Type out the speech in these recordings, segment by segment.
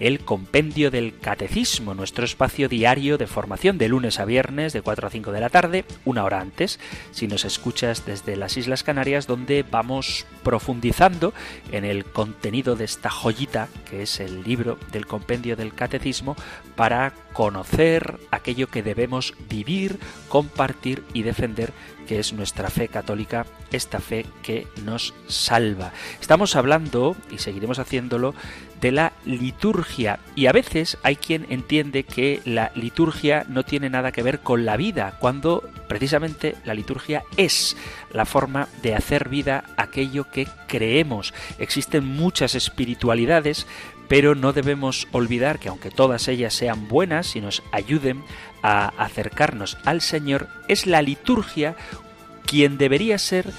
el Compendio del Catecismo, nuestro espacio diario de formación de lunes a viernes de 4 a 5 de la tarde, una hora antes, si nos escuchas desde las Islas Canarias, donde vamos profundizando en el contenido de esta joyita que es el libro del Compendio del Catecismo para conocer aquello que debemos vivir, compartir y defender que es nuestra fe católica, esta fe que nos salva. Estamos hablando, y seguiremos haciéndolo, de la liturgia. Y a veces hay quien entiende que la liturgia no tiene nada que ver con la vida, cuando precisamente la liturgia es la forma de hacer vida aquello que creemos. Existen muchas espiritualidades, pero no debemos olvidar que aunque todas ellas sean buenas y nos ayuden a acercarnos al Señor, es la liturgia quien debería ser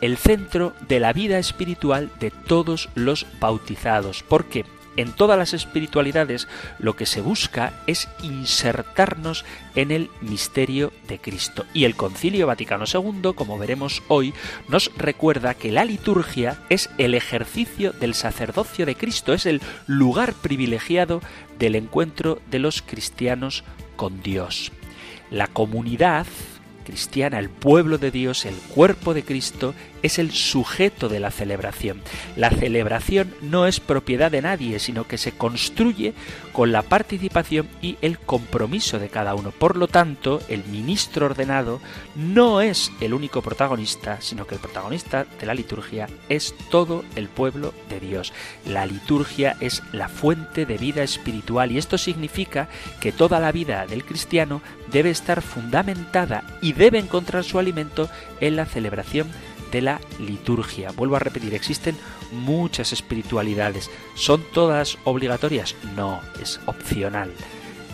el centro de la vida espiritual de todos los bautizados, porque en todas las espiritualidades lo que se busca es insertarnos en el misterio de Cristo. Y el Concilio Vaticano II, como veremos hoy, nos recuerda que la liturgia es el ejercicio del sacerdocio de Cristo, es el lugar privilegiado del encuentro de los cristianos con Dios. La comunidad cristiana, el pueblo de Dios, el cuerpo de Cristo, es el sujeto de la celebración. La celebración no es propiedad de nadie, sino que se construye con la participación y el compromiso de cada uno. Por lo tanto, el ministro ordenado no es el único protagonista, sino que el protagonista de la liturgia es todo el pueblo de Dios. La liturgia es la fuente de vida espiritual y esto significa que toda la vida del cristiano debe estar fundamentada y debe encontrar su alimento en la celebración de la liturgia. Vuelvo a repetir, existen muchas espiritualidades. ¿Son todas obligatorias? No, es opcional.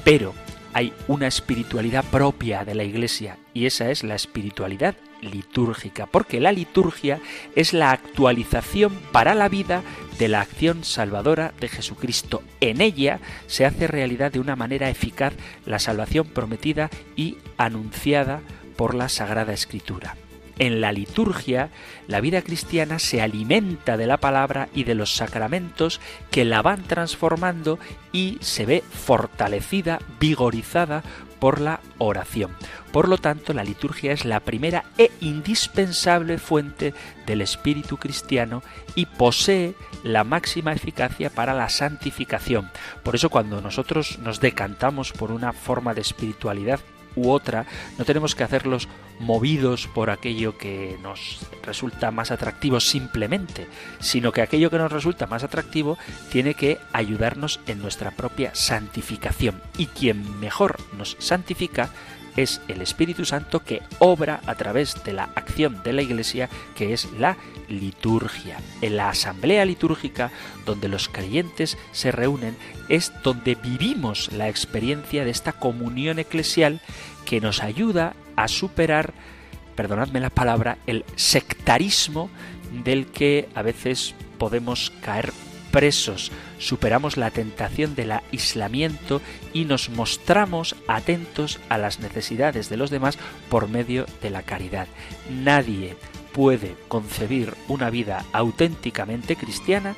Pero hay una espiritualidad propia de la Iglesia y esa es la espiritualidad litúrgica, porque la liturgia es la actualización para la vida de la acción salvadora de Jesucristo. En ella se hace realidad de una manera eficaz la salvación prometida y anunciada por la Sagrada Escritura. En la liturgia, la vida cristiana se alimenta de la palabra y de los sacramentos que la van transformando y se ve fortalecida, vigorizada por la oración. Por lo tanto, la liturgia es la primera e indispensable fuente del espíritu cristiano y posee la máxima eficacia para la santificación. Por eso cuando nosotros nos decantamos por una forma de espiritualidad u otra, no tenemos que hacerlos movidos por aquello que nos resulta más atractivo simplemente, sino que aquello que nos resulta más atractivo tiene que ayudarnos en nuestra propia santificación. Y quien mejor nos santifica es el Espíritu Santo que obra a través de la acción de la Iglesia, que es la liturgia. En la asamblea litúrgica, donde los creyentes se reúnen, es donde vivimos la experiencia de esta comunión eclesial que nos ayuda a superar, perdonadme la palabra, el sectarismo del que a veces podemos caer presos, superamos la tentación del aislamiento y nos mostramos atentos a las necesidades de los demás por medio de la caridad. Nadie puede concebir una vida auténticamente cristiana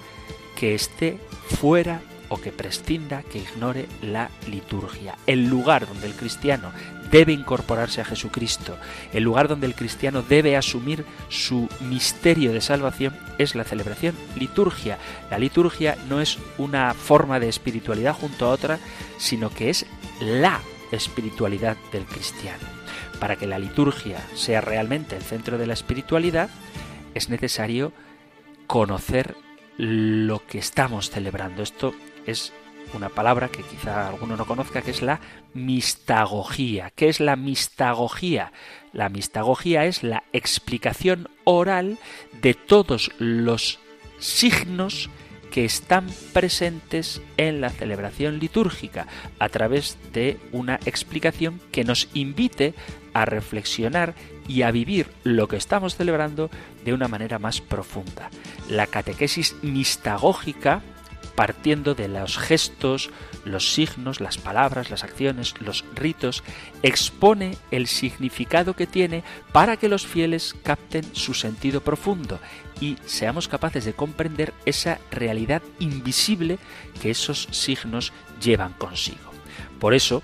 que esté fuera o que prescinda, que ignore la liturgia. El lugar donde el cristiano debe incorporarse a Jesucristo, el lugar donde el cristiano debe asumir su misterio de salvación es la celebración liturgia. La liturgia no es una forma de espiritualidad junto a otra, sino que es la espiritualidad del cristiano. Para que la liturgia sea realmente el centro de la espiritualidad, es necesario conocer lo que estamos celebrando. Esto es una palabra que quizá alguno no conozca, que es la mistagogía. ¿Qué es la mistagogía? La mistagogía es la explicación oral de todos los signos que están presentes en la celebración litúrgica, a través de una explicación que nos invite a reflexionar y a vivir lo que estamos celebrando de una manera más profunda. La catequesis mistagógica partiendo de los gestos, los signos, las palabras, las acciones, los ritos, expone el significado que tiene para que los fieles capten su sentido profundo y seamos capaces de comprender esa realidad invisible que esos signos llevan consigo. Por eso,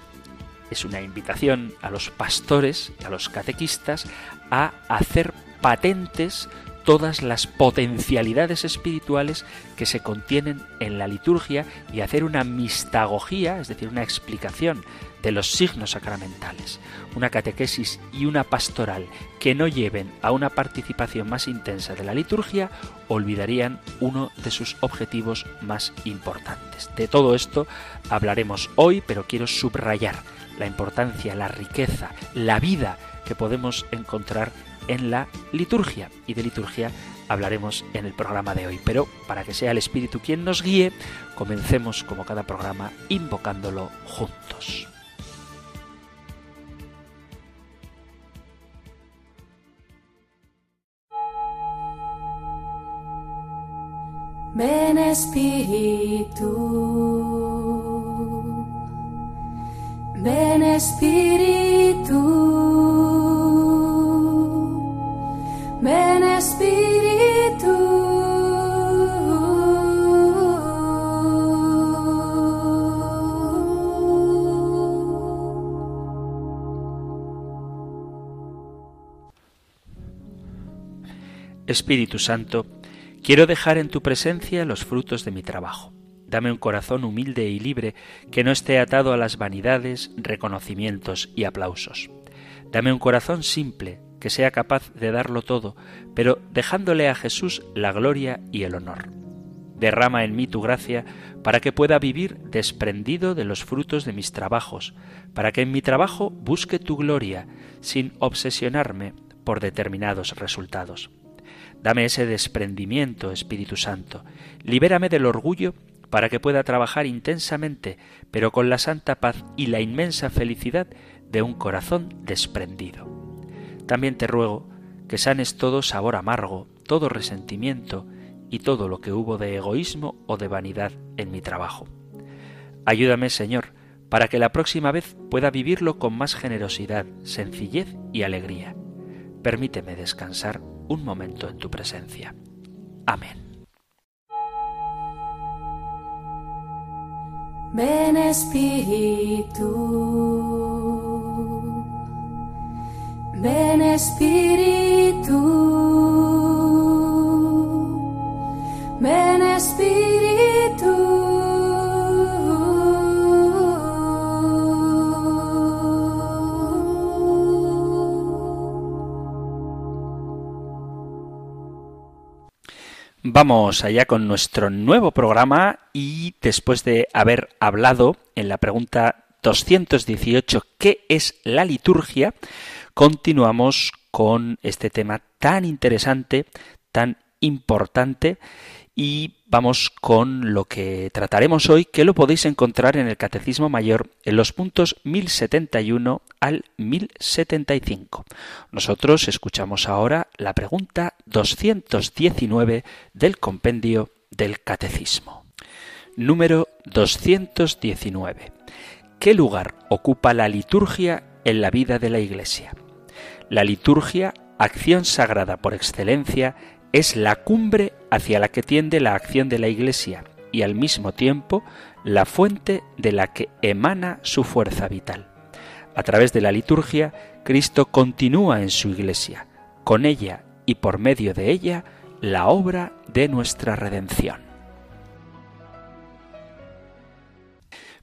es una invitación a los pastores y a los catequistas a hacer patentes todas las potencialidades espirituales que se contienen en la liturgia y hacer una mistagogía, es decir, una explicación de los signos sacramentales, una catequesis y una pastoral que no lleven a una participación más intensa de la liturgia, olvidarían uno de sus objetivos más importantes. De todo esto hablaremos hoy, pero quiero subrayar la importancia, la riqueza, la vida que podemos encontrar en la liturgia. Y de liturgia hablaremos en el programa de hoy. Pero para que sea el Espíritu quien nos guíe, comencemos como cada programa invocándolo juntos. Ven Espíritu, ven Espíritu. Ven Espíritu. Espíritu Santo, quiero dejar en tu presencia los frutos de mi trabajo. Dame un corazón humilde y libre que no esté atado a las vanidades, reconocimientos y aplausos. Dame un corazón simple, que sea capaz de darlo todo, pero dejándole a Jesús la gloria y el honor. Derrama en mí tu gracia para que pueda vivir desprendido de los frutos de mis trabajos, para que en mi trabajo busque tu gloria, sin obsesionarme por determinados resultados. Dame ese desprendimiento, Espíritu Santo. Libérame del orgullo para que pueda trabajar intensamente, pero con la santa paz y la inmensa felicidad de un corazón desprendido. También te ruego que sanes todo sabor amargo, todo resentimiento y todo lo que hubo de egoísmo o de vanidad en mi trabajo. Ayúdame, Señor, para que la próxima vez pueda vivirlo con más generosidad, sencillez y alegría. Permíteme descansar un momento en tu presencia. Amén. Ven Espíritu. Ven Espíritu, ven Espíritu. Vamos allá con nuestro nuevo programa y después de haber hablado en la pregunta 218, ¿qué es la liturgia? Continuamos con este tema tan interesante, tan importante y vamos con lo que trataremos hoy, que lo podéis encontrar en el Catecismo Mayor en los puntos 1071 al 1075. Nosotros escuchamos ahora la pregunta 219 del compendio del Catecismo. Número 219. ¿Qué lugar ocupa la liturgia en la vida de la Iglesia? La liturgia, acción sagrada por excelencia, es la cumbre hacia la que tiende la acción de la Iglesia y al mismo tiempo la fuente de la que emana su fuerza vital. A través de la liturgia, Cristo continúa en su Iglesia, con ella y por medio de ella, la obra de nuestra redención.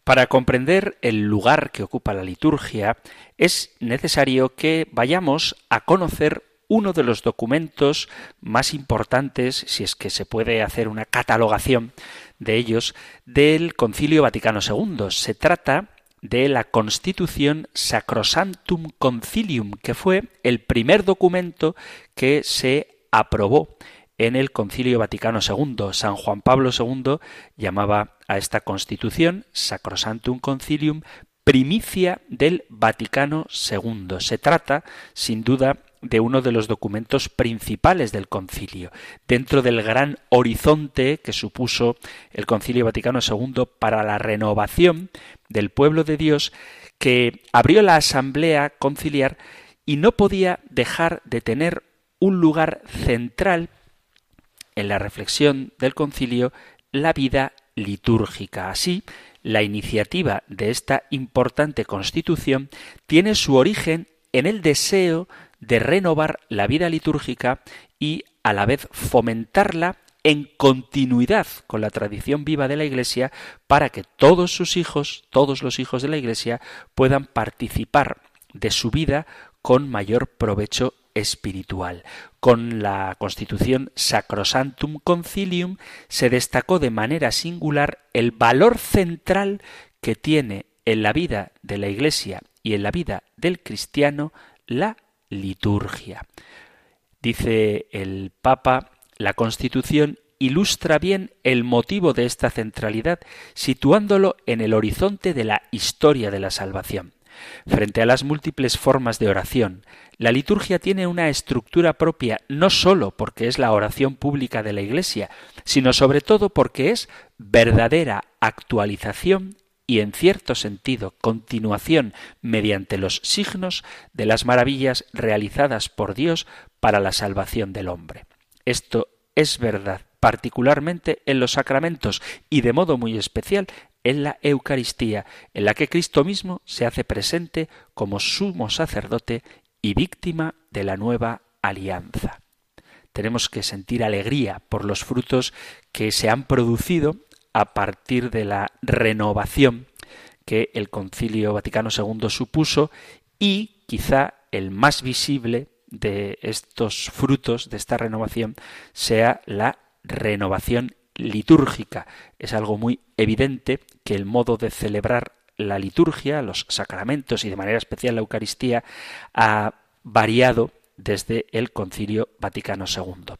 Para comprender el lugar que ocupa la liturgia, es necesario que vayamos a conocer uno de los documentos más importantes, si es que se puede hacer una catalogación de ellos, del Concilio Vaticano II. Se trata de la Constitución Sacrosanctum Concilium, que fue el primer documento que se aprobó en el Concilio Vaticano II. San Juan Pablo II llamaba a esta constitución Sacrosantum Concilium primicia del Vaticano II. Se trata, sin duda, de uno de los documentos principales del concilio, dentro del gran horizonte que supuso el Concilio Vaticano II para la renovación del pueblo de Dios que abrió la asamblea conciliar y no podía dejar de tener un lugar central en la reflexión del concilio la vida litúrgica. Así, la iniciativa de esta importante constitución tiene su origen en el deseo de renovar la vida litúrgica y a la vez fomentarla en continuidad con la tradición viva de la Iglesia para que todos sus hijos, todos los hijos de la Iglesia, puedan participar de su vida con mayor provecho espiritual. Con la constitución Sacrosantum Concilium se destacó de manera singular el valor central que tiene en la vida de la Iglesia y en la vida del cristiano la liturgia. Dice el Papa, la Constitución ilustra bien el motivo de esta centralidad, situándolo en el horizonte de la historia de la salvación. Frente a las múltiples formas de oración, la liturgia tiene una estructura propia no sólo porque es la oración pública de la Iglesia, sino sobre todo porque es verdadera actualización y en cierto sentido continuación mediante los signos de las maravillas realizadas por Dios para la salvación del hombre. Esto es verdad particularmente en los sacramentos y de modo muy especial en la Eucaristía, en la que Cristo mismo se hace presente como sumo sacerdote y víctima de la nueva alianza. Tenemos que sentir alegría por los frutos que se han producido a partir de la renovación que el Concilio Vaticano II supuso y quizá el más visible de estos frutos de esta renovación sea la renovación litúrgica. Es algo muy evidente que el modo de celebrar la liturgia, los sacramentos y de manera especial la Eucaristía ha variado desde el Concilio Vaticano II.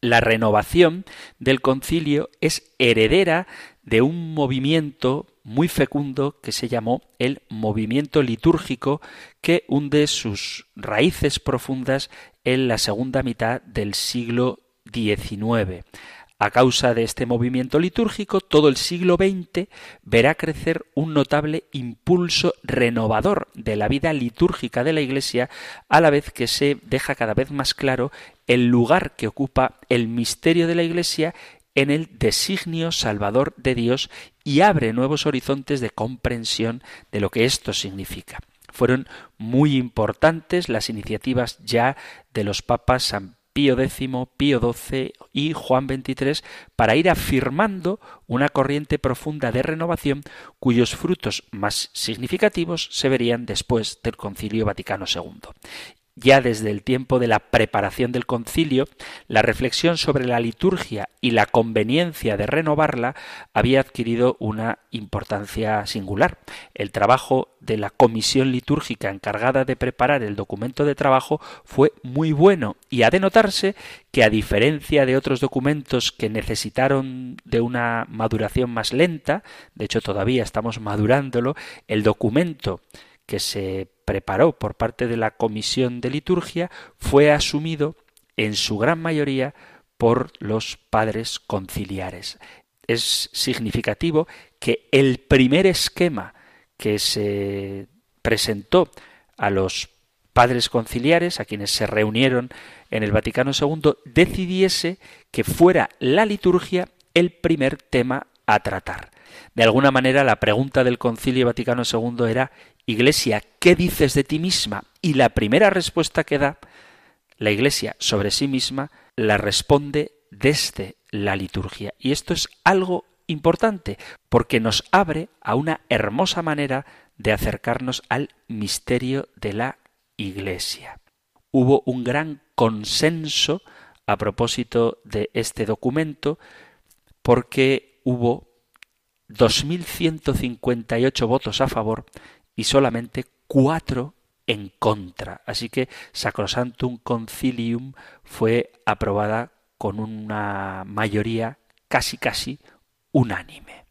La renovación del concilio es heredera de un movimiento muy fecundo que se llamó el movimiento litúrgico que hunde sus raíces profundas en la segunda mitad del siglo XIX. A causa de este movimiento litúrgico, todo el siglo XX verá crecer un notable impulso renovador de la vida litúrgica de la Iglesia, a la vez que se deja cada vez más claro el lugar que ocupa el misterio de la Iglesia en el designio salvador de Dios y abre nuevos horizontes de comprensión de lo que esto significa. Fueron muy importantes las iniciativas ya de los papas San Pío X, Pío XII y Juan XXIII para ir afirmando una corriente profunda de renovación cuyos frutos más significativos se verían después del Concilio Vaticano II ya desde el tiempo de la preparación del concilio, la reflexión sobre la liturgia y la conveniencia de renovarla había adquirido una importancia singular. El trabajo de la comisión litúrgica encargada de preparar el documento de trabajo fue muy bueno y ha de notarse que a diferencia de otros documentos que necesitaron de una maduración más lenta, de hecho todavía estamos madurándolo, el documento que se preparó por parte de la Comisión de Liturgia fue asumido en su gran mayoría por los padres conciliares. Es significativo que el primer esquema que se presentó a los padres conciliares, a quienes se reunieron en el Vaticano II, decidiese que fuera la liturgia el primer tema a tratar. De alguna manera la pregunta del Concilio Vaticano II era Iglesia, ¿qué dices de ti misma? Y la primera respuesta que da la Iglesia sobre sí misma la responde desde la liturgia. Y esto es algo importante porque nos abre a una hermosa manera de acercarnos al misterio de la Iglesia. Hubo un gran consenso a propósito de este documento porque hubo 2.158 votos a favor y solamente cuatro en contra. Así que Sacrosantum Concilium fue aprobada con una mayoría casi casi unánime.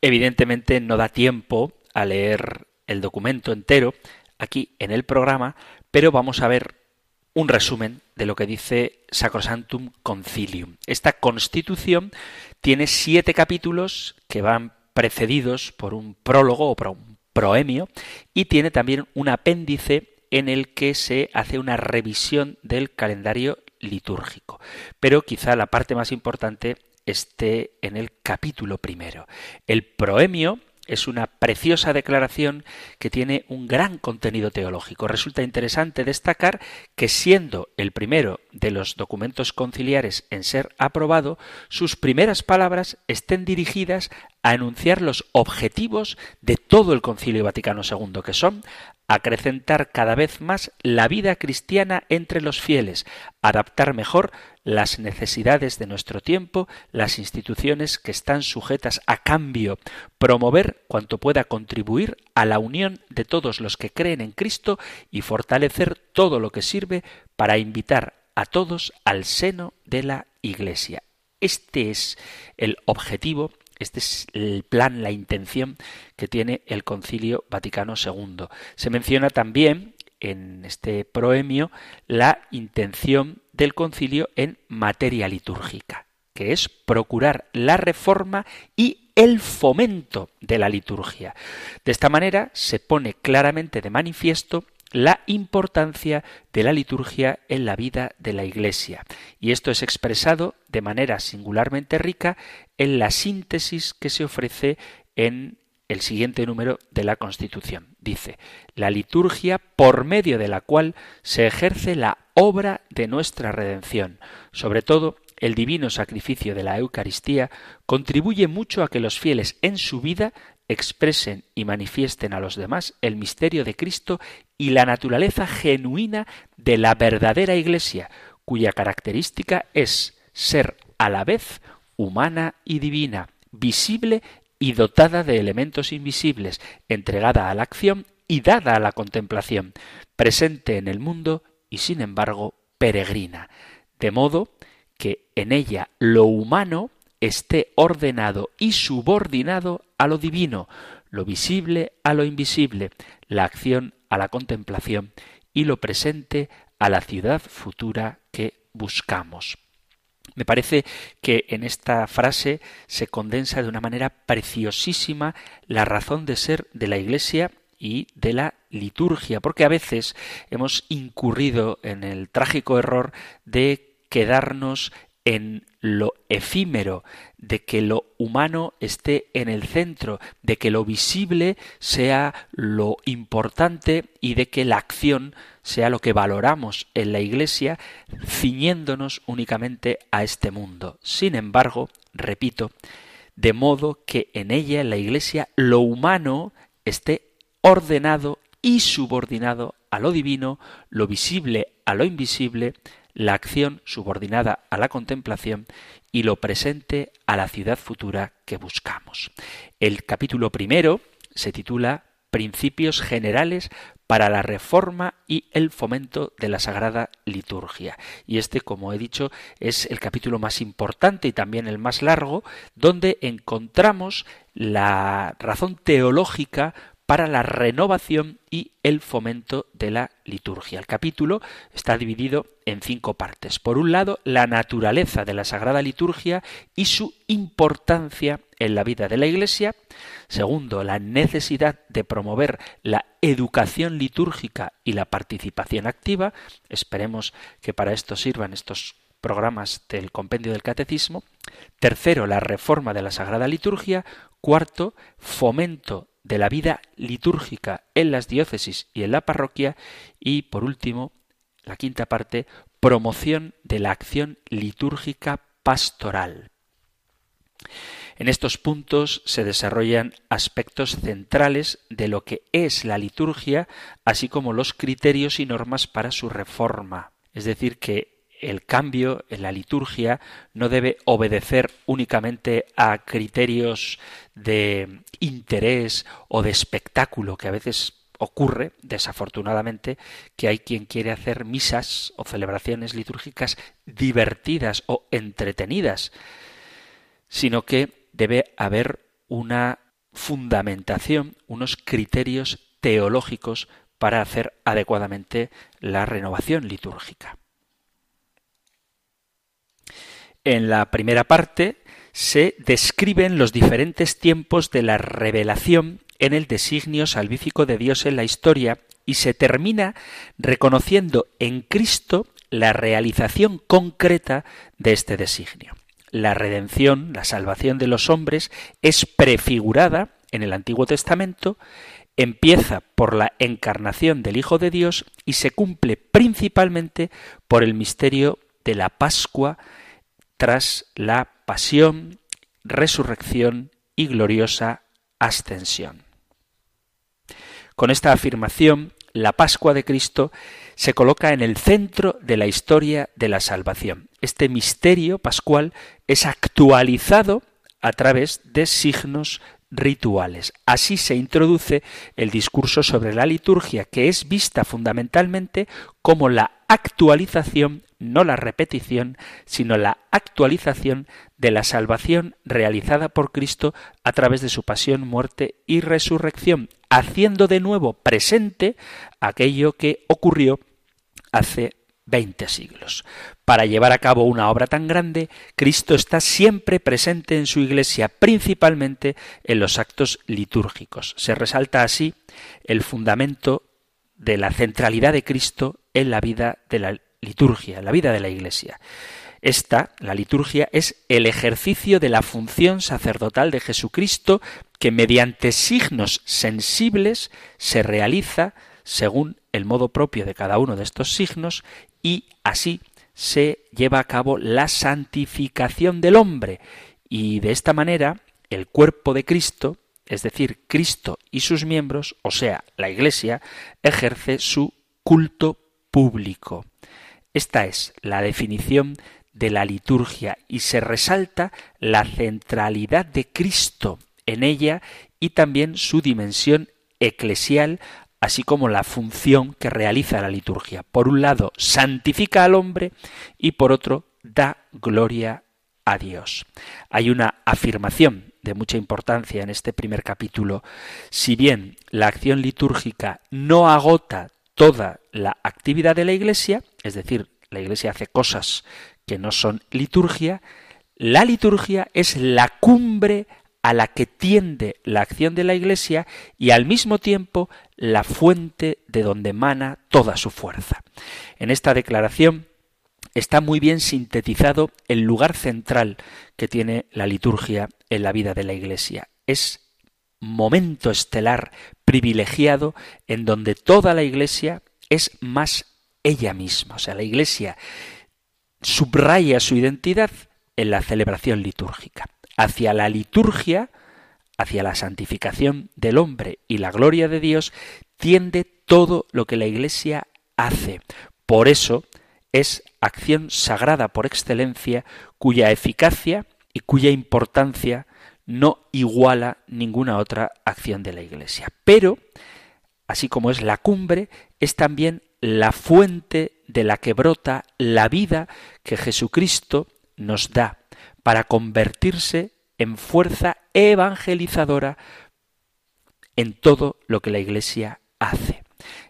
Evidentemente no da tiempo a leer el documento entero aquí en el programa, pero vamos a ver un resumen de lo que dice Sacrosantum Concilium. Esta constitución tiene siete capítulos que van precedidos por un prólogo o por un proemio y tiene también un apéndice en el que se hace una revisión del calendario litúrgico. Pero quizá la parte más importante esté en el capítulo primero. El proemio es una preciosa declaración que tiene un gran contenido teológico. Resulta interesante destacar que siendo el primero de los documentos conciliares en ser aprobado, sus primeras palabras estén dirigidas a enunciar los objetivos de todo el Concilio Vaticano II, que son acrecentar cada vez más la vida cristiana entre los fieles, adaptar mejor las necesidades de nuestro tiempo, las instituciones que están sujetas a cambio, promover cuanto pueda contribuir a la unión de todos los que creen en Cristo y fortalecer todo lo que sirve para invitar a todos al seno de la Iglesia. Este es el objetivo este es el plan, la intención que tiene el Concilio Vaticano II. Se menciona también en este proemio la intención del concilio en materia litúrgica, que es procurar la reforma y el fomento de la liturgia. De esta manera se pone claramente de manifiesto la importancia de la liturgia en la vida de la Iglesia. Y esto es expresado de manera singularmente rica en la síntesis que se ofrece en el siguiente número de la Constitución. Dice, la liturgia por medio de la cual se ejerce la obra de nuestra redención. Sobre todo, el divino sacrificio de la Eucaristía contribuye mucho a que los fieles en su vida expresen y manifiesten a los demás el misterio de Cristo y la naturaleza genuina de la verdadera Iglesia, cuya característica es ser a la vez humana y divina, visible y dotada de elementos invisibles, entregada a la acción y dada a la contemplación, presente en el mundo y sin embargo peregrina, de modo que en ella lo humano esté ordenado y subordinado a lo divino, lo visible a lo invisible, la acción a la contemplación y lo presente a la ciudad futura que buscamos. Me parece que en esta frase se condensa de una manera preciosísima la razón de ser de la Iglesia y de la liturgia, porque a veces hemos incurrido en el trágico error de quedarnos en lo efímero, de que lo humano esté en el centro, de que lo visible sea lo importante y de que la acción sea lo que valoramos en la Iglesia, ciñéndonos únicamente a este mundo. Sin embargo, repito, de modo que en ella, en la Iglesia, lo humano esté ordenado y subordinado a lo divino, lo visible a lo invisible, la acción subordinada a la contemplación y lo presente a la ciudad futura que buscamos. El capítulo primero se titula Principios generales para la reforma y el fomento de la sagrada liturgia. Y este, como he dicho, es el capítulo más importante y también el más largo, donde encontramos la razón teológica para la renovación y el fomento de la liturgia. El capítulo está dividido en cinco partes. Por un lado, la naturaleza de la Sagrada Liturgia y su importancia en la vida de la Iglesia. Segundo, la necesidad de promover la educación litúrgica y la participación activa. Esperemos que para esto sirvan estos programas del compendio del catecismo. Tercero, la reforma de la Sagrada Liturgia. Cuarto, fomento de la vida litúrgica en las diócesis y en la parroquia y por último, la quinta parte, promoción de la acción litúrgica pastoral. En estos puntos se desarrollan aspectos centrales de lo que es la liturgia, así como los criterios y normas para su reforma. Es decir, que el cambio en la liturgia no debe obedecer únicamente a criterios de interés o de espectáculo que a veces ocurre, desafortunadamente, que hay quien quiere hacer misas o celebraciones litúrgicas divertidas o entretenidas, sino que debe haber una fundamentación, unos criterios teológicos para hacer adecuadamente la renovación litúrgica. En la primera parte se describen los diferentes tiempos de la revelación en el designio salvífico de Dios en la historia y se termina reconociendo en Cristo la realización concreta de este designio. La redención, la salvación de los hombres, es prefigurada en el Antiguo Testamento, empieza por la encarnación del Hijo de Dios y se cumple principalmente por el misterio de la Pascua tras la pasión, resurrección y gloriosa ascensión. Con esta afirmación, la Pascua de Cristo se coloca en el centro de la historia de la salvación. Este misterio pascual es actualizado a través de signos rituales. Así se introduce el discurso sobre la liturgia, que es vista fundamentalmente como la actualización, no la repetición, sino la actualización de la salvación realizada por Cristo a través de su pasión, muerte y resurrección, haciendo de nuevo presente aquello que ocurrió hace veinte siglos. Para llevar a cabo una obra tan grande, Cristo está siempre presente en su Iglesia, principalmente en los actos litúrgicos. Se resalta así el fundamento de la centralidad de Cristo en la vida de la liturgia, la vida de la Iglesia. Esta, la liturgia, es el ejercicio de la función sacerdotal de Jesucristo que mediante signos sensibles se realiza según el modo propio de cada uno de estos signos y así se lleva a cabo la santificación del hombre y de esta manera el cuerpo de Cristo, es decir, Cristo y sus miembros, o sea, la Iglesia, ejerce su culto público. Esta es la definición de la liturgia y se resalta la centralidad de Cristo en ella y también su dimensión eclesial así como la función que realiza la liturgia. Por un lado, santifica al hombre y por otro, da gloria a Dios. Hay una afirmación de mucha importancia en este primer capítulo. Si bien la acción litúrgica no agota toda la actividad de la Iglesia, es decir, la Iglesia hace cosas que no son liturgia, la liturgia es la cumbre a la que tiende la acción de la Iglesia y al mismo tiempo la fuente de donde emana toda su fuerza. En esta declaración está muy bien sintetizado el lugar central que tiene la liturgia en la vida de la Iglesia. Es momento estelar privilegiado en donde toda la Iglesia es más ella misma. O sea, la Iglesia subraya su identidad en la celebración litúrgica hacia la liturgia, hacia la santificación del hombre y la gloria de Dios, tiende todo lo que la Iglesia hace. Por eso es acción sagrada por excelencia, cuya eficacia y cuya importancia no iguala ninguna otra acción de la Iglesia. Pero, así como es la cumbre, es también la fuente de la que brota la vida que Jesucristo nos da para convertirse en fuerza evangelizadora en todo lo que la Iglesia hace.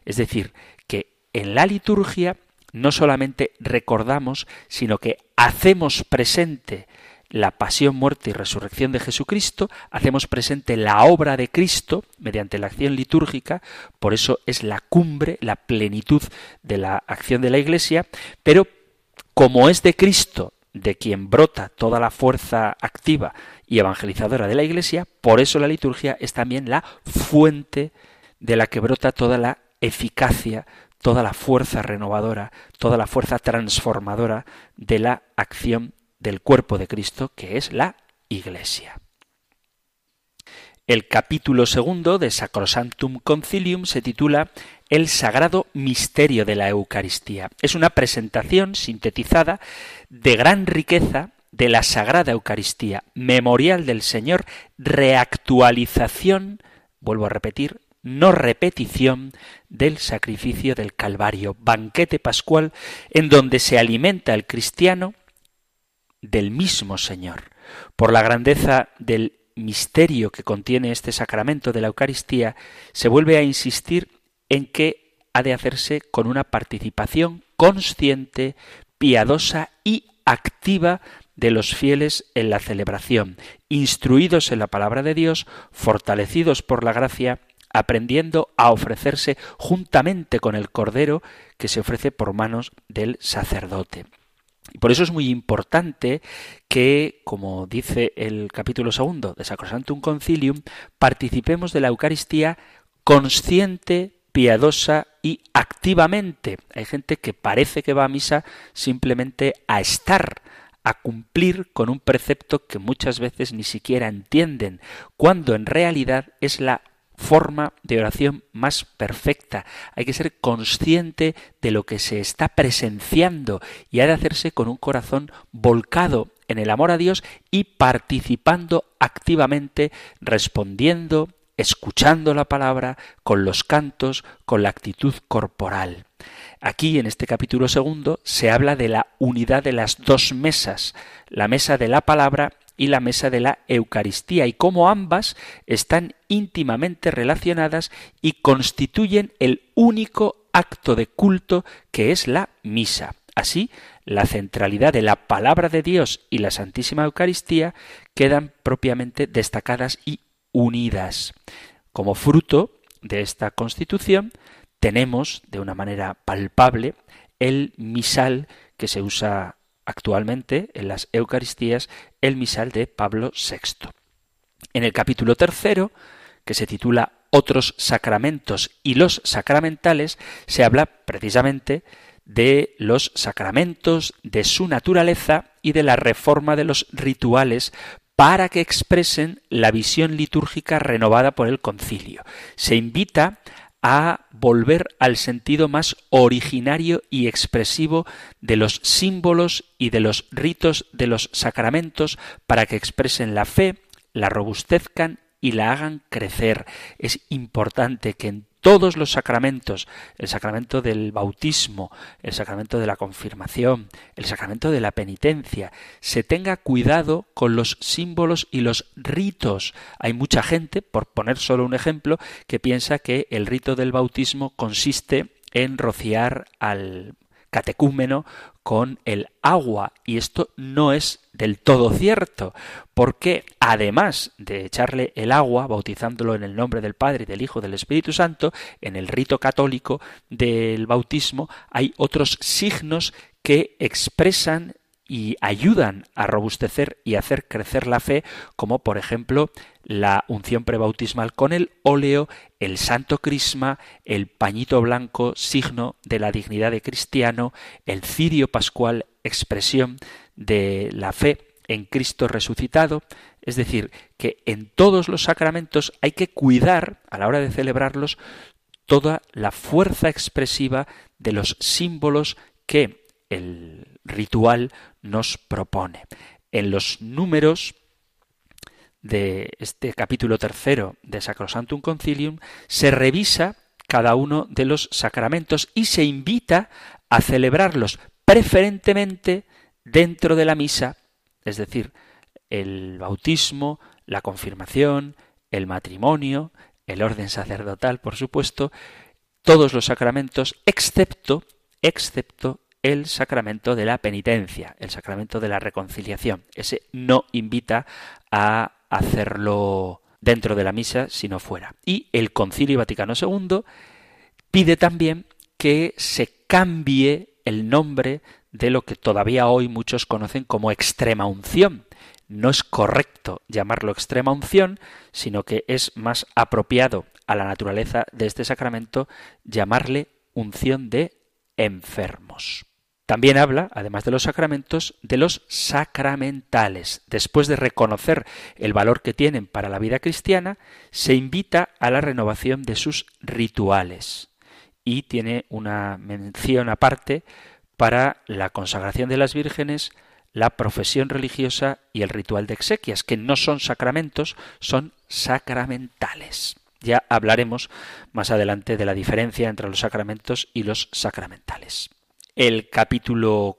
Es decir, que en la liturgia no solamente recordamos, sino que hacemos presente la pasión, muerte y resurrección de Jesucristo, hacemos presente la obra de Cristo mediante la acción litúrgica, por eso es la cumbre, la plenitud de la acción de la Iglesia, pero como es de Cristo de quien brota toda la fuerza activa y evangelizadora de la Iglesia, por eso la liturgia es también la fuente de la que brota toda la eficacia, toda la fuerza renovadora, toda la fuerza transformadora de la acción del cuerpo de Cristo, que es la Iglesia. El capítulo segundo de Sacrosanctum Concilium se titula El sagrado misterio de la Eucaristía. Es una presentación sintetizada de gran riqueza de la Sagrada Eucaristía, memorial del Señor, reactualización, vuelvo a repetir, no repetición del sacrificio del Calvario, banquete pascual en donde se alimenta el cristiano del mismo Señor. Por la grandeza del misterio que contiene este sacramento de la Eucaristía, se vuelve a insistir en que ha de hacerse con una participación consciente, piadosa y activa de los fieles en la celebración, instruidos en la palabra de Dios, fortalecidos por la gracia, aprendiendo a ofrecerse juntamente con el Cordero que se ofrece por manos del sacerdote. Por eso es muy importante que, como dice el capítulo segundo de Sacrosantum Concilium, participemos de la Eucaristía consciente, piadosa y activamente. Hay gente que parece que va a misa simplemente a estar, a cumplir con un precepto que muchas veces ni siquiera entienden, cuando en realidad es la forma de oración más perfecta. Hay que ser consciente de lo que se está presenciando y ha de hacerse con un corazón volcado en el amor a Dios y participando activamente, respondiendo, escuchando la palabra, con los cantos, con la actitud corporal. Aquí, en este capítulo segundo, se habla de la unidad de las dos mesas, la mesa de la palabra y la mesa de la Eucaristía, y cómo ambas están íntimamente relacionadas y constituyen el único acto de culto que es la misa. Así, la centralidad de la palabra de Dios y la Santísima Eucaristía quedan propiamente destacadas y unidas. Como fruto de esta constitución, tenemos de una manera palpable el misal que se usa actualmente en las Eucaristías el misal de Pablo VI. En el capítulo tercero, que se titula Otros sacramentos y los sacramentales, se habla precisamente de los sacramentos, de su naturaleza y de la reforma de los rituales para que expresen la visión litúrgica renovada por el concilio. Se invita a volver al sentido más originario y expresivo de los símbolos y de los ritos de los sacramentos para que expresen la fe, la robustezcan y la hagan crecer. Es importante que en todos los sacramentos, el sacramento del bautismo, el sacramento de la confirmación, el sacramento de la penitencia, se tenga cuidado con los símbolos y los ritos. Hay mucha gente, por poner solo un ejemplo, que piensa que el rito del bautismo consiste en rociar al catecúmeno con el agua y esto no es del todo cierto, porque además de echarle el agua, bautizándolo en el nombre del Padre, del Hijo, del Espíritu Santo, en el rito católico del bautismo hay otros signos que expresan y ayudan a robustecer y hacer crecer la fe, como por ejemplo la unción prebautismal con el óleo, el santo crisma, el pañito blanco, signo de la dignidad de cristiano, el cirio pascual, expresión de la fe en Cristo resucitado, es decir, que en todos los sacramentos hay que cuidar, a la hora de celebrarlos, toda la fuerza expresiva de los símbolos que el ritual nos propone. En los números de este capítulo tercero de Sacrosantum Concilium se revisa cada uno de los sacramentos y se invita a celebrarlos preferentemente dentro de la misa, es decir, el bautismo, la confirmación, el matrimonio, el orden sacerdotal, por supuesto, todos los sacramentos, excepto, excepto el sacramento de la penitencia, el sacramento de la reconciliación. Ese no invita a hacerlo dentro de la misa, sino fuera. Y el Concilio Vaticano II pide también que se cambie el nombre de lo que todavía hoy muchos conocen como extrema unción. No es correcto llamarlo extrema unción, sino que es más apropiado a la naturaleza de este sacramento llamarle unción de enfermos. También habla, además de los sacramentos, de los sacramentales. Después de reconocer el valor que tienen para la vida cristiana, se invita a la renovación de sus rituales. Y tiene una mención aparte para la consagración de las vírgenes, la profesión religiosa y el ritual de exequias, que no son sacramentos, son sacramentales. Ya hablaremos más adelante de la diferencia entre los sacramentos y los sacramentales. El capítulo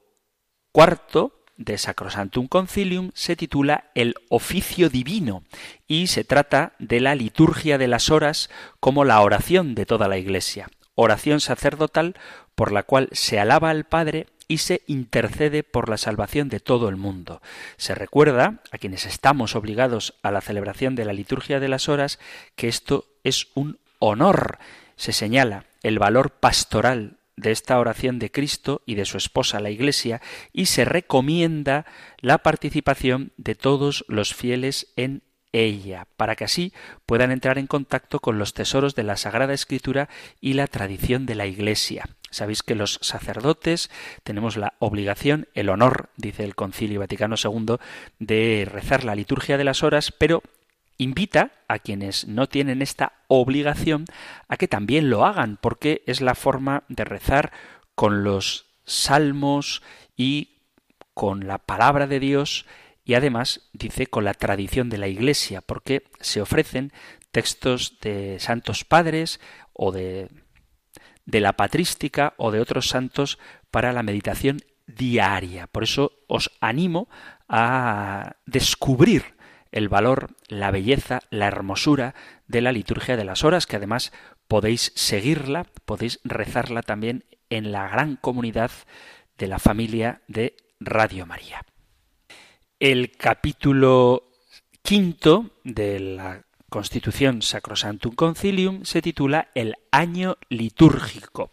cuarto de Sacrosantum Concilium se titula El oficio divino y se trata de la liturgia de las horas como la oración de toda la Iglesia, oración sacerdotal por la cual se alaba al Padre y se intercede por la salvación de todo el mundo. Se recuerda a quienes estamos obligados a la celebración de la liturgia de las horas que esto es un honor. Se señala el valor pastoral de esta oración de Cristo y de su esposa la Iglesia y se recomienda la participación de todos los fieles en ella, para que así puedan entrar en contacto con los tesoros de la Sagrada Escritura y la tradición de la Iglesia. Sabéis que los sacerdotes tenemos la obligación, el honor, dice el Concilio Vaticano II, de rezar la liturgia de las horas, pero invita a quienes no tienen esta obligación a que también lo hagan, porque es la forma de rezar con los salmos y con la palabra de Dios y además dice con la tradición de la Iglesia, porque se ofrecen textos de santos padres o de, de la patrística o de otros santos para la meditación diaria. Por eso os animo a descubrir el valor, la belleza, la hermosura de la liturgia de las horas, que además podéis seguirla, podéis rezarla también en la gran comunidad de la familia de Radio María. El capítulo quinto de la Constitución Sacrosantum Concilium se titula El año litúrgico.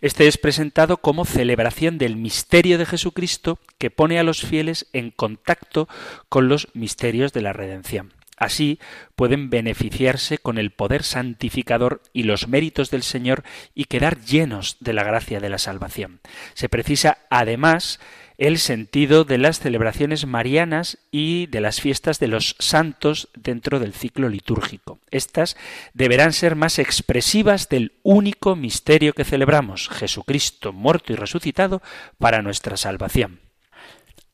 Este es presentado como celebración del misterio de Jesucristo que pone a los fieles en contacto con los misterios de la redención. Así pueden beneficiarse con el poder santificador y los méritos del Señor y quedar llenos de la gracia de la salvación. Se precisa además el sentido de las celebraciones marianas y de las fiestas de los santos dentro del ciclo litúrgico. Estas deberán ser más expresivas del único misterio que celebramos, Jesucristo muerto y resucitado para nuestra salvación.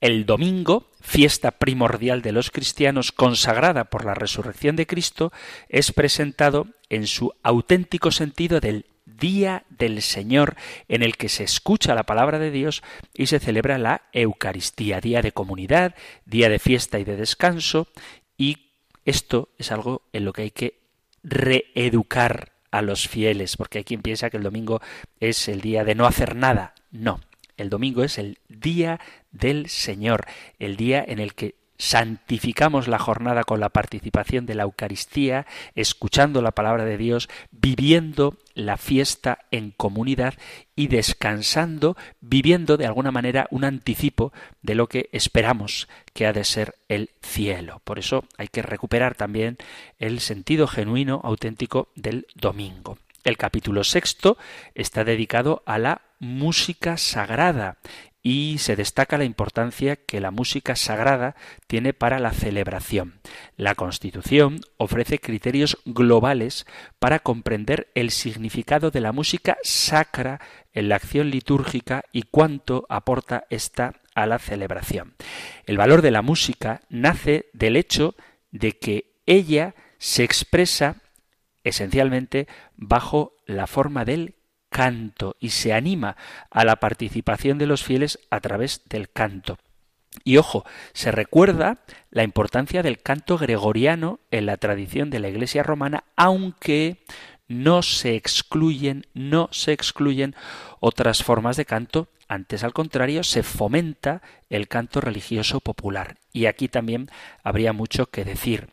El domingo, fiesta primordial de los cristianos consagrada por la resurrección de Cristo, es presentado en su auténtico sentido del día del Señor en el que se escucha la palabra de Dios y se celebra la Eucaristía, día de comunidad, día de fiesta y de descanso, y esto es algo en lo que hay que reeducar a los fieles, porque hay quien piensa que el domingo es el día de no hacer nada. No, el domingo es el día del Señor, el día en el que santificamos la jornada con la participación de la Eucaristía, escuchando la palabra de Dios, viviendo la fiesta en comunidad y descansando, viviendo de alguna manera un anticipo de lo que esperamos que ha de ser el cielo. Por eso hay que recuperar también el sentido genuino, auténtico del domingo. El capítulo sexto está dedicado a la música sagrada y se destaca la importancia que la música sagrada tiene para la celebración. La Constitución ofrece criterios globales para comprender el significado de la música sacra en la acción litúrgica y cuánto aporta ésta a la celebración. El valor de la música nace del hecho de que ella se expresa esencialmente bajo la forma del canto y se anima a la participación de los fieles a través del canto. Y ojo, se recuerda la importancia del canto gregoriano en la tradición de la Iglesia romana, aunque no se excluyen, no se excluyen otras formas de canto, antes al contrario, se fomenta el canto religioso popular. Y aquí también habría mucho que decir.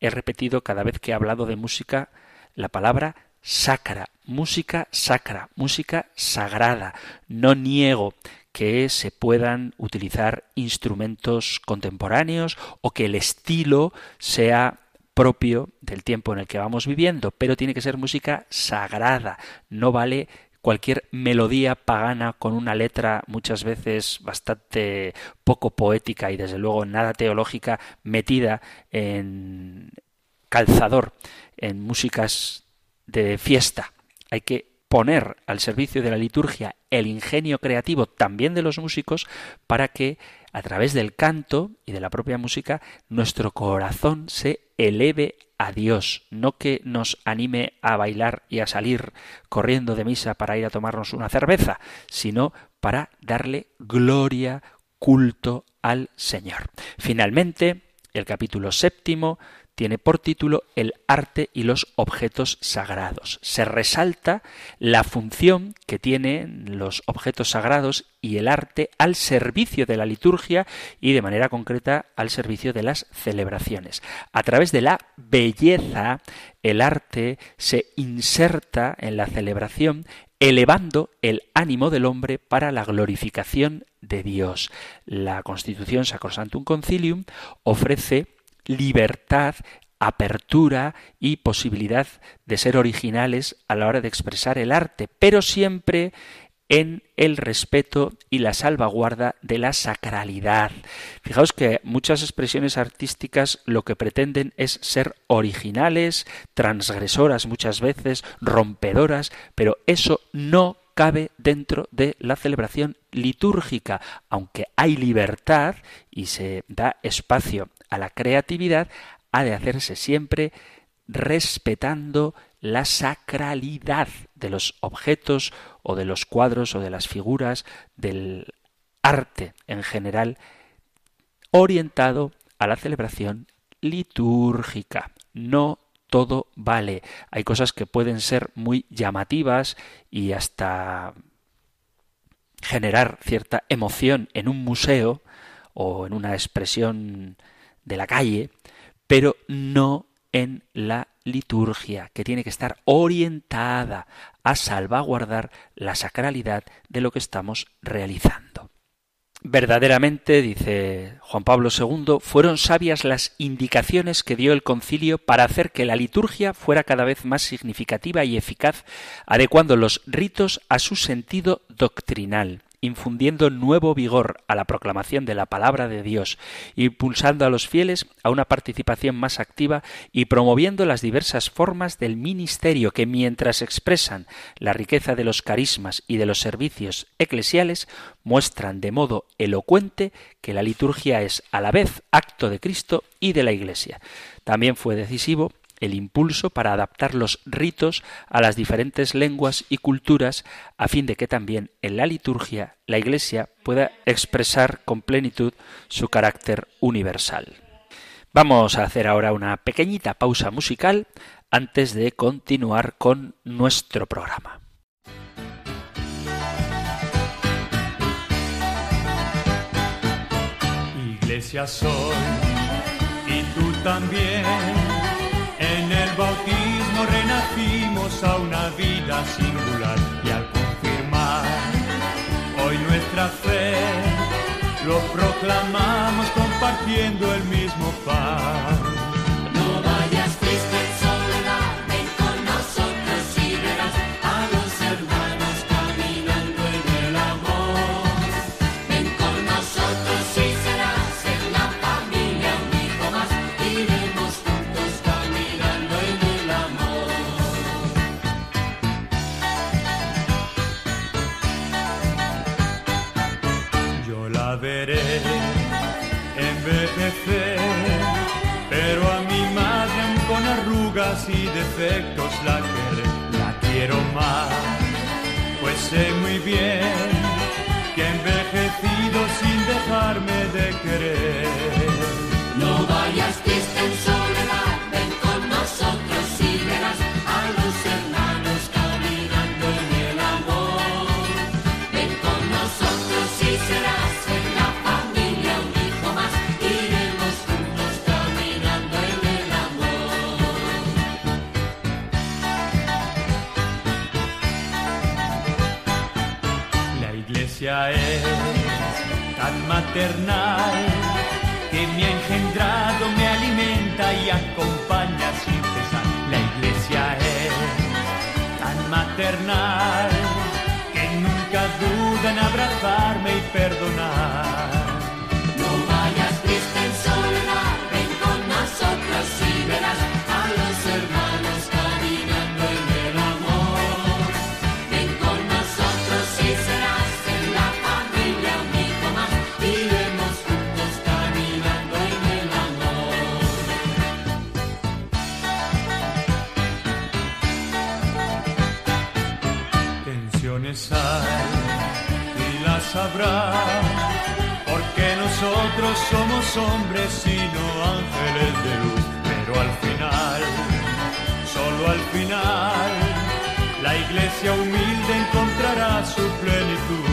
He repetido cada vez que he hablado de música la palabra sacra, música sacra, música sagrada. No niego que se puedan utilizar instrumentos contemporáneos o que el estilo sea propio del tiempo en el que vamos viviendo, pero tiene que ser música sagrada. No vale cualquier melodía pagana con una letra muchas veces bastante poco poética y desde luego nada teológica metida en calzador en músicas de fiesta. Hay que poner al servicio de la liturgia el ingenio creativo también de los músicos para que a través del canto y de la propia música, nuestro corazón se eleve a Dios, no que nos anime a bailar y a salir corriendo de misa para ir a tomarnos una cerveza, sino para darle gloria, culto al Señor. Finalmente, el capítulo séptimo tiene por título El arte y los objetos sagrados. Se resalta la función que tienen los objetos sagrados y el arte al servicio de la liturgia y de manera concreta al servicio de las celebraciones. A través de la belleza, el arte se inserta en la celebración elevando el ánimo del hombre para la glorificación de Dios. La Constitución Sacrosantum Concilium ofrece libertad, apertura y posibilidad de ser originales a la hora de expresar el arte, pero siempre en el respeto y la salvaguarda de la sacralidad. Fijaos que muchas expresiones artísticas lo que pretenden es ser originales, transgresoras muchas veces, rompedoras, pero eso no cabe dentro de la celebración litúrgica, aunque hay libertad y se da espacio a la creatividad ha de hacerse siempre respetando la sacralidad de los objetos o de los cuadros o de las figuras del arte en general orientado a la celebración litúrgica. No todo vale. Hay cosas que pueden ser muy llamativas y hasta generar cierta emoción en un museo o en una expresión de la calle, pero no en la liturgia, que tiene que estar orientada a salvaguardar la sacralidad de lo que estamos realizando. Verdaderamente, dice Juan Pablo II, fueron sabias las indicaciones que dio el concilio para hacer que la liturgia fuera cada vez más significativa y eficaz, adecuando los ritos a su sentido doctrinal infundiendo nuevo vigor a la proclamación de la palabra de Dios, impulsando a los fieles a una participación más activa y promoviendo las diversas formas del ministerio que mientras expresan la riqueza de los carismas y de los servicios eclesiales, muestran de modo elocuente que la liturgia es a la vez acto de Cristo y de la Iglesia. También fue decisivo el impulso para adaptar los ritos a las diferentes lenguas y culturas a fin de que también en la liturgia la Iglesia pueda expresar con plenitud su carácter universal. Vamos a hacer ahora una pequeñita pausa musical antes de continuar con nuestro programa. Iglesia soy y tú también renacimos a una vida singular y al confirmar hoy nuestra fe, lo proclamamos compartiendo el mismo pan. Y defectos la querré, la quiero más, pues sé muy bien que he envejecido sin dejarme de querer. Maternal que me ha engendrado, me alimenta y acompaña sin cesar. La iglesia es tan maternal que nunca duda en abrazarme y perdonar. Nosotros somos hombres sino ángeles de luz, pero al final, solo al final, la iglesia humilde encontrará su plenitud.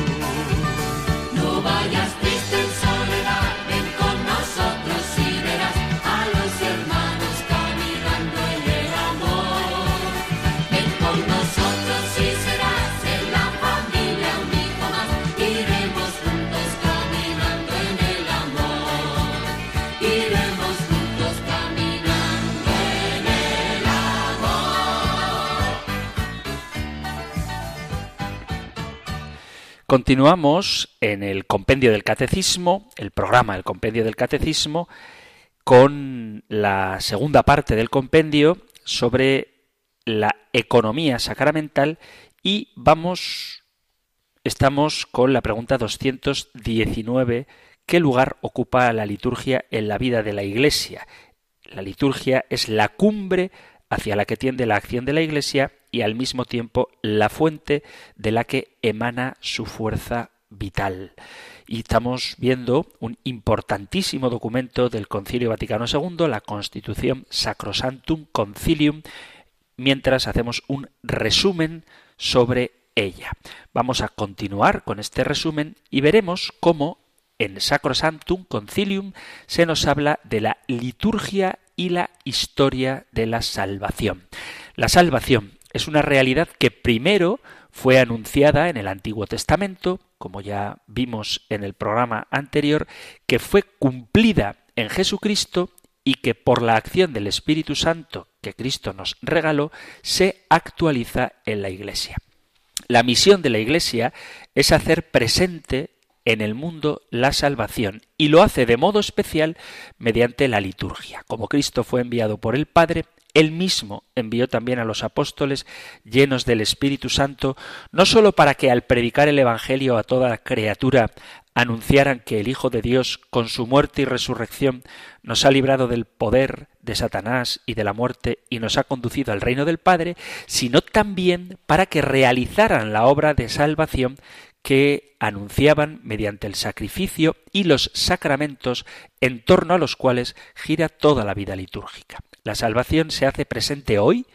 Continuamos en el compendio del catecismo, el programa del compendio del catecismo, con la segunda parte del compendio sobre la economía sacramental y vamos, estamos con la pregunta 219, ¿qué lugar ocupa la liturgia en la vida de la Iglesia? La liturgia es la cumbre hacia la que tiende la acción de la Iglesia y al mismo tiempo la fuente de la que emana su fuerza vital. Y estamos viendo un importantísimo documento del Concilio Vaticano II, la Constitución Sacrosantum Concilium, mientras hacemos un resumen sobre ella. Vamos a continuar con este resumen y veremos cómo en Sacrosantum Concilium se nos habla de la liturgia y la historia de la salvación. La salvación es una realidad que primero fue anunciada en el Antiguo Testamento, como ya vimos en el programa anterior, que fue cumplida en Jesucristo y que por la acción del Espíritu Santo que Cristo nos regaló se actualiza en la Iglesia. La misión de la Iglesia es hacer presente en el mundo la salvación y lo hace de modo especial mediante la liturgia. Como Cristo fue enviado por el Padre, él mismo envió también a los apóstoles llenos del Espíritu Santo, no sólo para que al predicar el Evangelio a toda criatura anunciaran que el Hijo de Dios, con su muerte y resurrección, nos ha librado del poder de Satanás y de la muerte y nos ha conducido al reino del Padre, sino también para que realizaran la obra de salvación que anunciaban mediante el sacrificio y los sacramentos en torno a los cuales gira toda la vida litúrgica. La salvación se hace presente hoy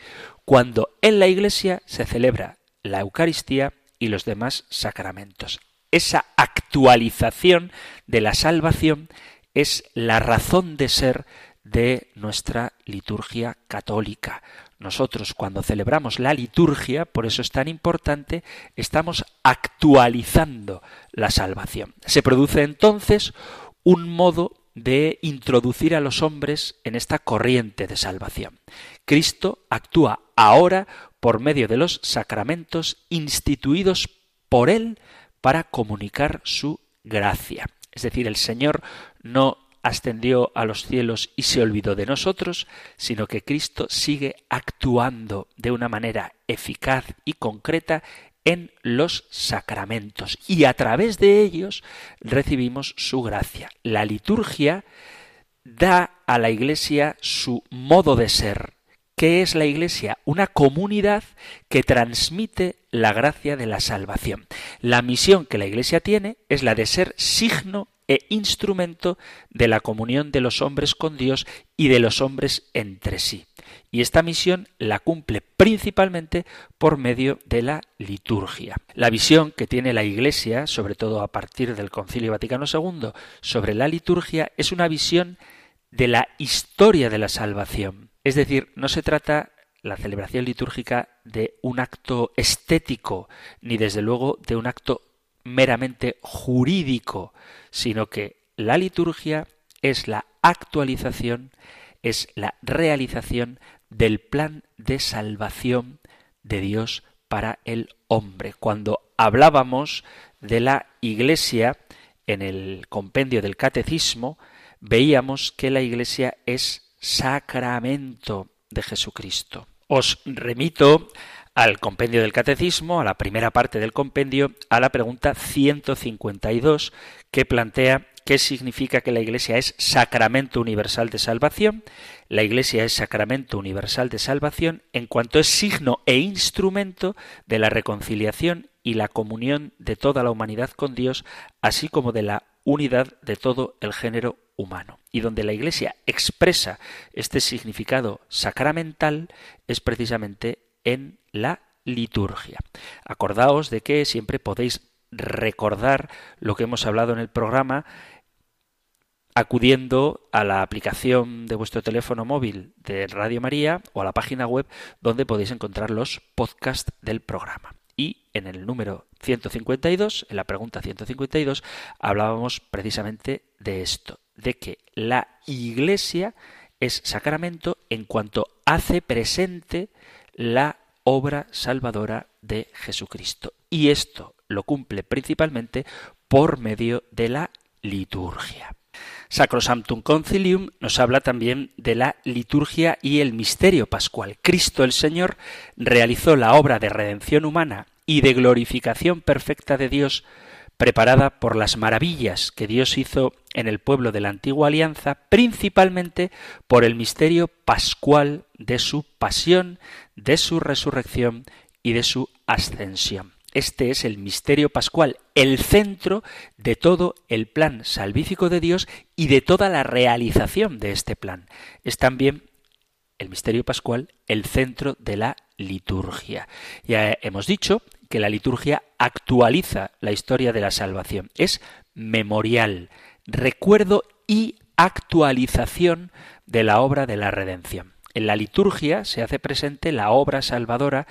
cuando en la Iglesia se celebra la Eucaristía y los demás sacramentos. Esa actualización de la salvación es la razón de ser de nuestra liturgia católica. Nosotros cuando celebramos la liturgia, por eso es tan importante, estamos actualizando la salvación. Se produce entonces un modo de introducir a los hombres en esta corriente de salvación. Cristo actúa ahora por medio de los sacramentos instituidos por Él para comunicar su gracia. Es decir, el Señor no ascendió a los cielos y se olvidó de nosotros, sino que Cristo sigue actuando de una manera eficaz y concreta en los sacramentos y a través de ellos recibimos su gracia. La liturgia da a la Iglesia su modo de ser. ¿Qué es la Iglesia? Una comunidad que transmite la gracia de la salvación. La misión que la Iglesia tiene es la de ser signo e instrumento de la comunión de los hombres con Dios y de los hombres entre sí. Y esta misión la cumple principalmente por medio de la liturgia. La visión que tiene la Iglesia, sobre todo a partir del Concilio Vaticano II, sobre la liturgia es una visión de la historia de la salvación. Es decir, no se trata la celebración litúrgica de un acto estético, ni desde luego de un acto meramente jurídico, sino que la liturgia es la actualización, es la realización del plan de salvación de Dios para el hombre. Cuando hablábamos de la Iglesia en el compendio del Catecismo, veíamos que la Iglesia es sacramento de Jesucristo. Os remito al compendio del catecismo, a la primera parte del compendio, a la pregunta 152 que plantea qué significa que la Iglesia es sacramento universal de salvación. La Iglesia es sacramento universal de salvación en cuanto es signo e instrumento de la reconciliación y la comunión de toda la humanidad con Dios, así como de la unidad de todo el género humano. Y donde la Iglesia expresa este significado sacramental es precisamente en la liturgia. Acordaos de que siempre podéis recordar lo que hemos hablado en el programa acudiendo a la aplicación de vuestro teléfono móvil de Radio María o a la página web donde podéis encontrar los podcasts del programa. Y en el número 152, en la pregunta 152, hablábamos precisamente de esto, de que la Iglesia es sacramento en cuanto hace presente la obra salvadora de Jesucristo. Y esto lo cumple principalmente por medio de la liturgia. Sacrosanctum Concilium nos habla también de la liturgia y el misterio pascual. Cristo el Señor realizó la obra de redención humana y de glorificación perfecta de Dios preparada por las maravillas que Dios hizo en el pueblo de la antigua alianza, principalmente por el misterio pascual de su pasión, de su resurrección y de su ascensión. Este es el misterio pascual, el centro de todo el plan salvífico de Dios y de toda la realización de este plan. Es también el misterio pascual el centro de la liturgia. Ya hemos dicho que la liturgia actualiza la historia de la salvación. Es memorial, recuerdo y actualización de la obra de la redención. En la liturgia se hace presente la obra salvadora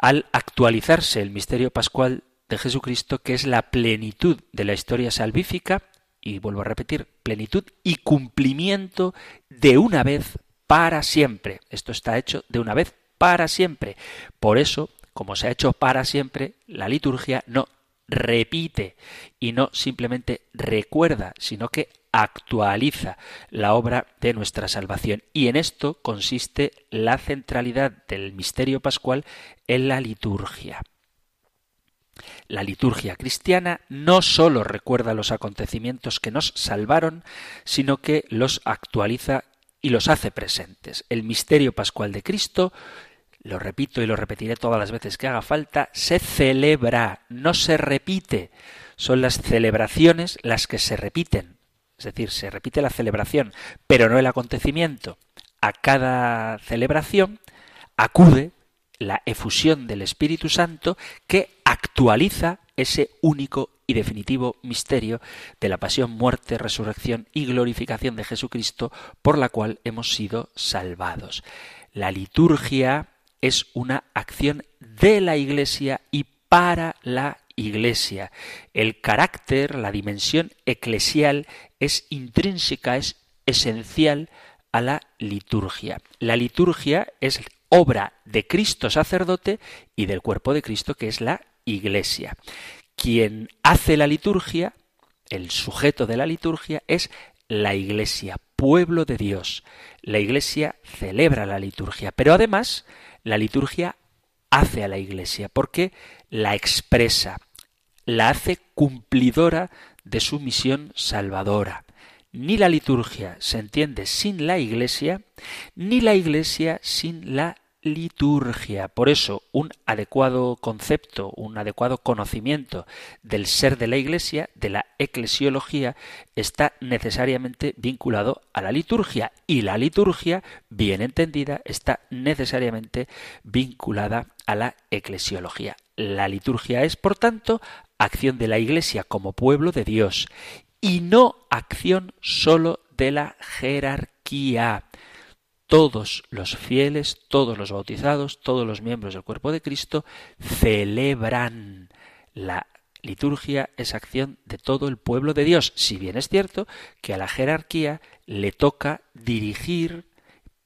al actualizarse el misterio pascual de Jesucristo, que es la plenitud de la historia salvífica, y vuelvo a repetir, plenitud y cumplimiento de una vez para siempre. Esto está hecho de una vez para siempre. Por eso, como se ha hecho para siempre, la liturgia no repite y no simplemente recuerda, sino que actualiza la obra de nuestra salvación. Y en esto consiste la centralidad del misterio pascual en la liturgia. La liturgia cristiana no sólo recuerda los acontecimientos que nos salvaron, sino que los actualiza y los hace presentes. El misterio pascual de Cristo, lo repito y lo repetiré todas las veces que haga falta, se celebra, no se repite. Son las celebraciones las que se repiten. Es decir, se repite la celebración, pero no el acontecimiento. A cada celebración acude la efusión del Espíritu Santo que actualiza ese único y definitivo misterio de la pasión, muerte, resurrección y glorificación de Jesucristo por la cual hemos sido salvados. La liturgia es una acción de la Iglesia y para la Iglesia. El carácter, la dimensión eclesial es intrínseca, es esencial a la liturgia. La liturgia es obra de Cristo sacerdote y del cuerpo de Cristo que es la Iglesia. Quien hace la liturgia, el sujeto de la liturgia es la Iglesia, pueblo de Dios. La Iglesia celebra la liturgia, pero además la liturgia hace a la Iglesia porque la expresa, la hace cumplidora de su misión salvadora. Ni la liturgia se entiende sin la Iglesia, ni la Iglesia sin la liturgia. Por eso, un adecuado concepto, un adecuado conocimiento del ser de la Iglesia, de la eclesiología, está necesariamente vinculado a la liturgia. Y la liturgia, bien entendida, está necesariamente vinculada a la eclesiología. La liturgia es, por tanto, acción de la Iglesia como pueblo de Dios y no acción sólo de la jerarquía. Todos los fieles, todos los bautizados, todos los miembros del cuerpo de Cristo celebran la liturgia es acción de todo el pueblo de Dios, si bien es cierto que a la jerarquía le toca dirigir,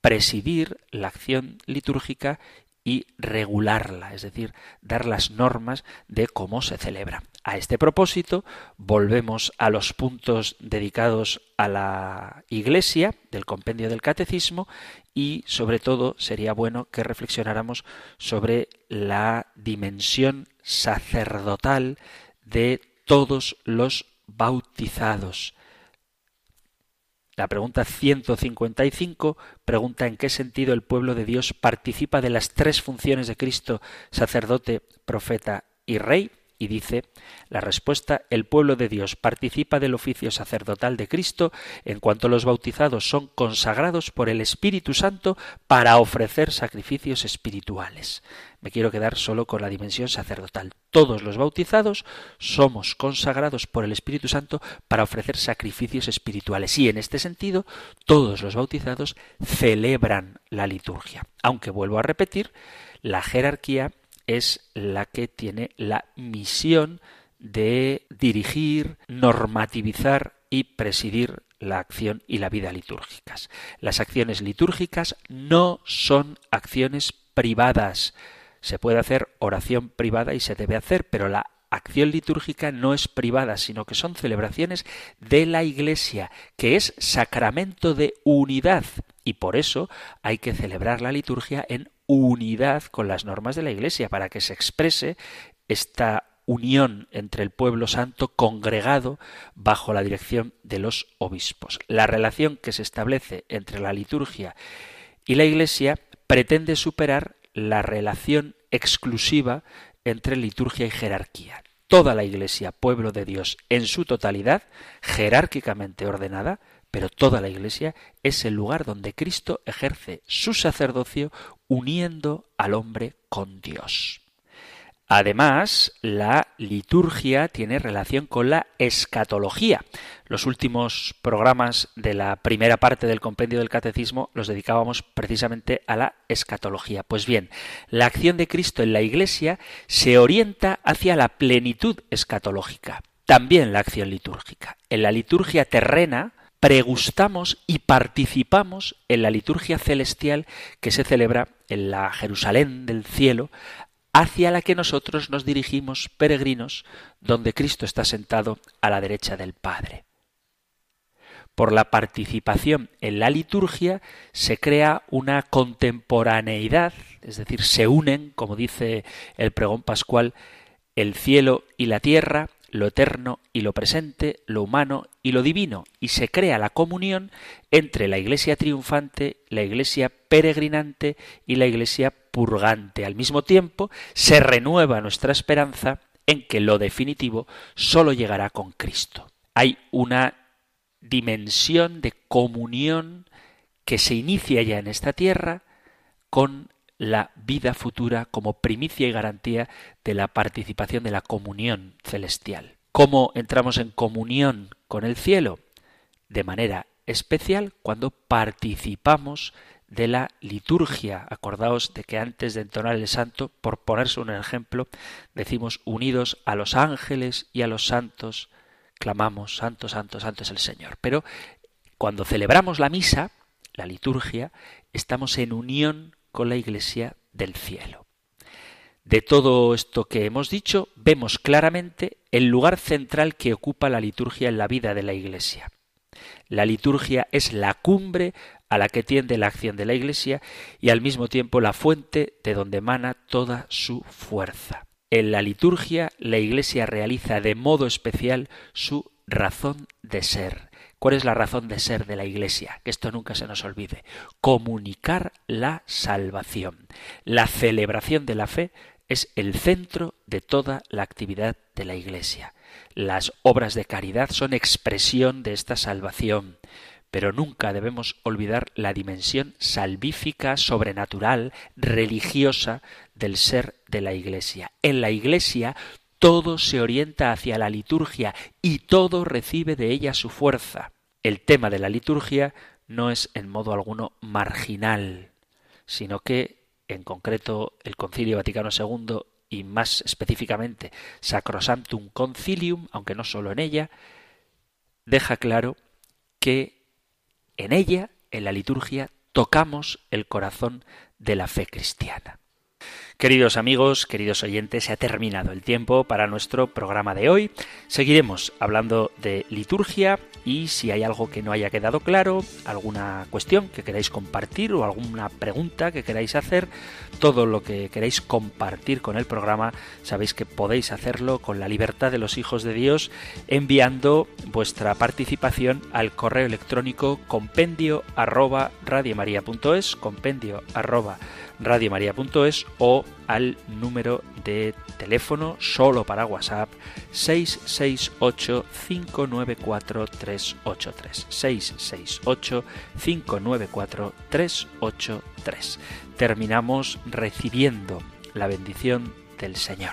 presidir la acción litúrgica y regularla, es decir, dar las normas de cómo se celebra. A este propósito, volvemos a los puntos dedicados a la Iglesia del compendio del Catecismo y, sobre todo, sería bueno que reflexionáramos sobre la dimensión sacerdotal de todos los bautizados. La pregunta 155 pregunta en qué sentido el pueblo de Dios participa de las tres funciones de Cristo, sacerdote, profeta y rey. Y dice la respuesta, el pueblo de Dios participa del oficio sacerdotal de Cristo en cuanto los bautizados son consagrados por el Espíritu Santo para ofrecer sacrificios espirituales. Me quiero quedar solo con la dimensión sacerdotal. Todos los bautizados somos consagrados por el Espíritu Santo para ofrecer sacrificios espirituales. Y en este sentido, todos los bautizados celebran la liturgia. Aunque vuelvo a repetir, la jerarquía es la que tiene la misión de dirigir, normativizar y presidir la acción y la vida litúrgicas. Las acciones litúrgicas no son acciones privadas. Se puede hacer oración privada y se debe hacer, pero la acción litúrgica no es privada, sino que son celebraciones de la Iglesia, que es sacramento de unidad. Y por eso hay que celebrar la liturgia en unidad con las normas de la Iglesia, para que se exprese esta unión entre el pueblo santo congregado bajo la dirección de los obispos. La relación que se establece entre la liturgia y la Iglesia pretende superar la relación exclusiva entre liturgia y jerarquía. Toda la Iglesia, pueblo de Dios, en su totalidad, jerárquicamente ordenada, pero toda la Iglesia es el lugar donde Cristo ejerce su sacerdocio uniendo al hombre con Dios. Además, la liturgia tiene relación con la escatología. Los últimos programas de la primera parte del compendio del catecismo los dedicábamos precisamente a la escatología. Pues bien, la acción de Cristo en la Iglesia se orienta hacia la plenitud escatológica. También la acción litúrgica. En la liturgia terrena, pregustamos y participamos en la liturgia celestial que se celebra en la Jerusalén del cielo hacia la que nosotros nos dirigimos peregrinos, donde Cristo está sentado a la derecha del Padre. Por la participación en la liturgia se crea una contemporaneidad, es decir, se unen, como dice el pregón pascual, el cielo y la tierra, lo eterno y lo presente, lo humano y lo divino, y se crea la comunión entre la Iglesia triunfante, la Iglesia peregrinante y la Iglesia purgante. Al mismo tiempo, se renueva nuestra esperanza en que lo definitivo sólo llegará con Cristo. Hay una dimensión de comunión que se inicia ya en esta tierra con la vida futura como primicia y garantía de la participación de la comunión celestial. ¿Cómo entramos en comunión con el cielo? De manera especial cuando participamos de la liturgia. Acordaos de que antes de entonar el santo, por ponerse un ejemplo, decimos unidos a los ángeles y a los santos, clamamos, santo, santo, santo es el Señor. Pero cuando celebramos la misa, la liturgia, estamos en unión con la Iglesia del cielo. De todo esto que hemos dicho, vemos claramente el lugar central que ocupa la liturgia en la vida de la Iglesia. La liturgia es la cumbre a la que tiende la acción de la Iglesia y al mismo tiempo la fuente de donde emana toda su fuerza. En la liturgia la Iglesia realiza de modo especial su razón de ser, ¿Cuál es la razón de ser de la Iglesia? Que esto nunca se nos olvide. Comunicar la salvación. La celebración de la fe es el centro de toda la actividad de la Iglesia. Las obras de caridad son expresión de esta salvación, pero nunca debemos olvidar la dimensión salvífica, sobrenatural, religiosa del ser de la Iglesia. En la Iglesia todo se orienta hacia la liturgia y todo recibe de ella su fuerza el tema de la liturgia no es en modo alguno marginal, sino que, en concreto, el Concilio Vaticano II y más específicamente Sacrosanctum Concilium, aunque no solo en ella, deja claro que en ella, en la liturgia, tocamos el corazón de la fe cristiana. Queridos amigos, queridos oyentes, se ha terminado el tiempo para nuestro programa de hoy. Seguiremos hablando de liturgia y si hay algo que no haya quedado claro, alguna cuestión que queráis compartir o alguna pregunta que queráis hacer, todo lo que queráis compartir con el programa, sabéis que podéis hacerlo con la libertad de los hijos de Dios enviando vuestra participación al correo electrónico compendio arroba compendio arroba radiomaria.es o al número de teléfono solo para WhatsApp 668 594 383 668 594 383 terminamos recibiendo la bendición del Señor.